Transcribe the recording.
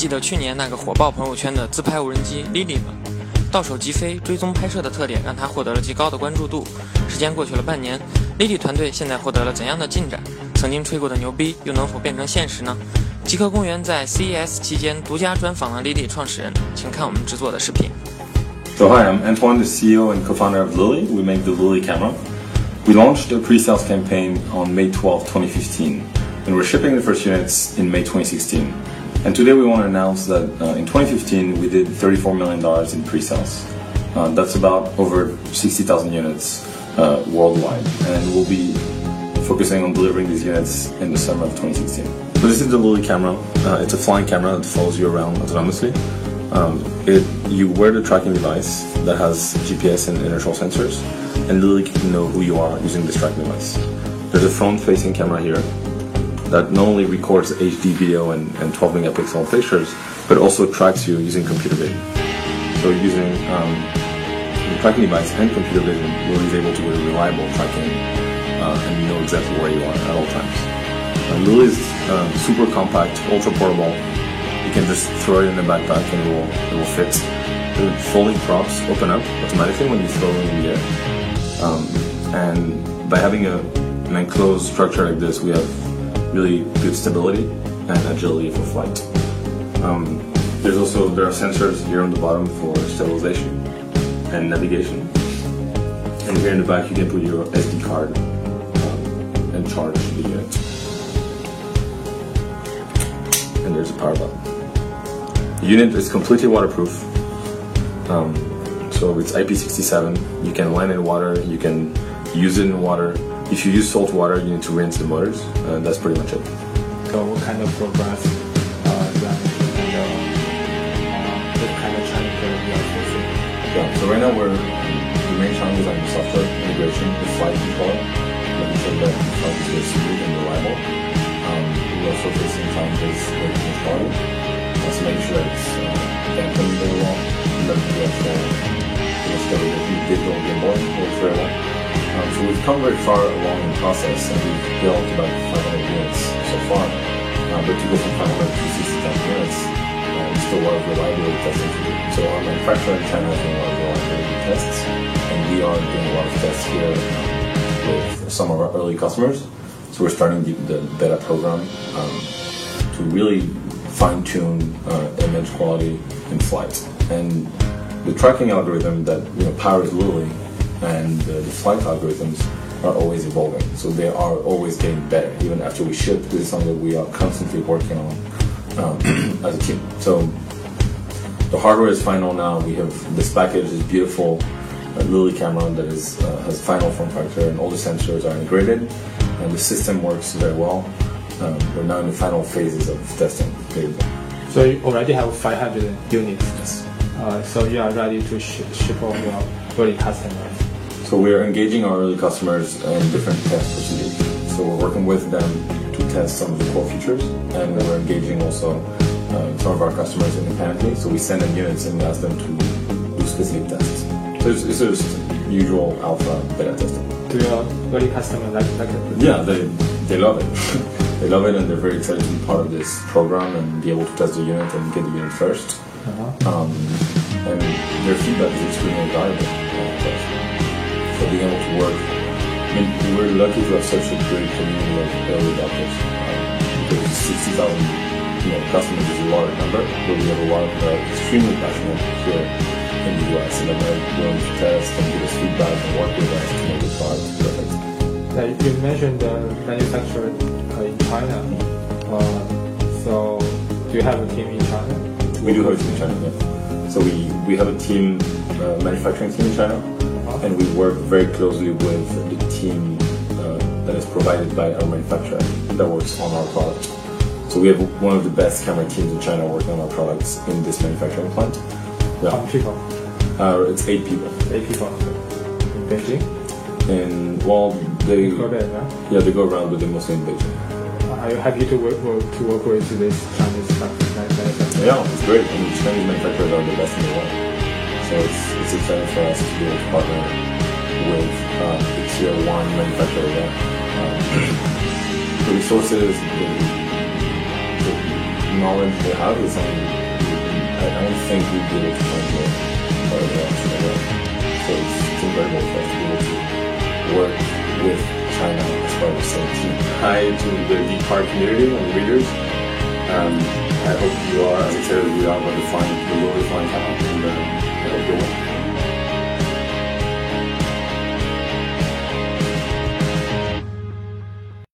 记得去年那个火爆朋友圈的自拍无人机 Lily 吗？到手即飞、追踪拍摄的特点让它获得了极高的关注度。时间过去了半年，Lily 团队现在获得了怎样的进展？曾经吹过的牛逼又能否变成现实呢？极客公园在 CES 期间独家专访了 Lily 创始人，请看我们制作的视频。So hi, I'm Antoine, the CEO and co-founder of Lily. We make the Lily camera. We launched a pre-sales campaign on May 12, 2015, and we're shipping the first units in May 2016. And today we want to announce that uh, in 2015 we did $34 million in pre-sales. Uh, that's about over 60,000 units uh, worldwide, and we'll be focusing on delivering these units in the summer of 2016. So this is the Lily camera. Uh, it's a flying camera that follows you around autonomously. Um, it, you wear the tracking device that has GPS and inertial sensors, and Lily can know who you are using this tracking device. There's a front-facing camera here that not only records HD video and, and 12 megapixel pictures, but also tracks you using computer vision. So using um, the tracking device and computer vision, Lily is able to do a reliable tracking uh, and know exactly where you are at all times. Uh, Lily is um, super compact, ultra portable. You can just throw it in the backpack and it will, it will fit. The folding props open up automatically when you throw it in the air. Um, and by having a, an enclosed structure like this, we have really good stability and agility for flight. Um, there's also there are sensors here on the bottom for stabilization and navigation. And here in the back, you can put your SD card um, and charge the unit. And there's a power button. The unit is completely waterproof. Um, so it's IP67. You can land in water. You can use it in water. If you use salt water, you need to rinse the motors. And that's pretty much it. So what kind of progress uh, you are making and uh, what kind of challenge you are facing? Yeah, so right now we're the main challenge is on software integration with flight controller, making sure that the flight is smooth and reliable. Um, we're also facing challenges with quality, also making sure that it's uh, dampened very well, and that the actual stability digital gimbal works very well. Um, so we've come very far along in the process, and we've built about 500 units so far. Uh, but to go from 500 to 60,000 units, uh, there's still lot reliability testing to do. So our manufacturer in China is doing a lot of reliability tests, and we are doing a lot of tests here with some of our early customers. So we're starting the, the beta program um, to really fine-tune uh, image quality in flight. And the tracking algorithm that you know powers Lily and uh, the flight algorithms are always evolving. So they are always getting better. Even after we ship, this is something that we are constantly working on um, as a team. So the hardware is final now. We have this package, this beautiful uh, Lily camera that is uh, has final form factor, and all the sensors are integrated, and the system works very well. Um, we're now in the final phases of testing. So you already have 500 units. Yes. Uh, so you are ready to ship, ship all your early customers. So we're engaging our early customers in different test procedures. So we're working with them to test some of the core features, and we're engaging also uh, some of our customers independently. So we send them units and we ask them to do specific tests. So it's, it's just usual alpha beta testing. Do your early customers like, like it? Yeah, they they love it. they love it, and they're very excited to be part of this program and be able to test the unit and get the unit 1st Uh-huh. Um, and their feedback is extremely valuable. Uh, to us. So being able to work, I mean, we're lucky to have such a great community of early adopters. Um, 60,000 you know, customers is a large number, but we have a lot of uh, extremely passionate here in the US, and they're willing to test and give us feedback and work with us to make the product perfect. Uh, you mentioned uh, manufacturer uh, in China. Uh, so do you have a team in China? We do have a team in China, yeah. So we, we have a team, uh, manufacturing team in China. And we work very closely with the team uh, that is provided by our manufacturer that works on our product. So we have one of the best camera teams in China working on our products in this manufacturing plant. How many people? uh, it's eight people, Eight people in Beijing. and well, they right? yeah they go around, but they're mostly in Beijing. Are you happy to work, work to work with this Chinese manufacturer? Yeah, it's great. I mean, Chinese manufacturers are the best in the world. So it's, it's exciting for us to be able to partner with uh, the tier one manufacturer there. Um, the resources, the, the knowledge they have is something I, don't think we'd be able to translate further else. So it's, incredible for us to be able to work with China as part of the same team. Hi to the GeekPark community and readers. Um, I hope you are excited as we are about the flying, the Lily flying camera, and uh, I hope you're well.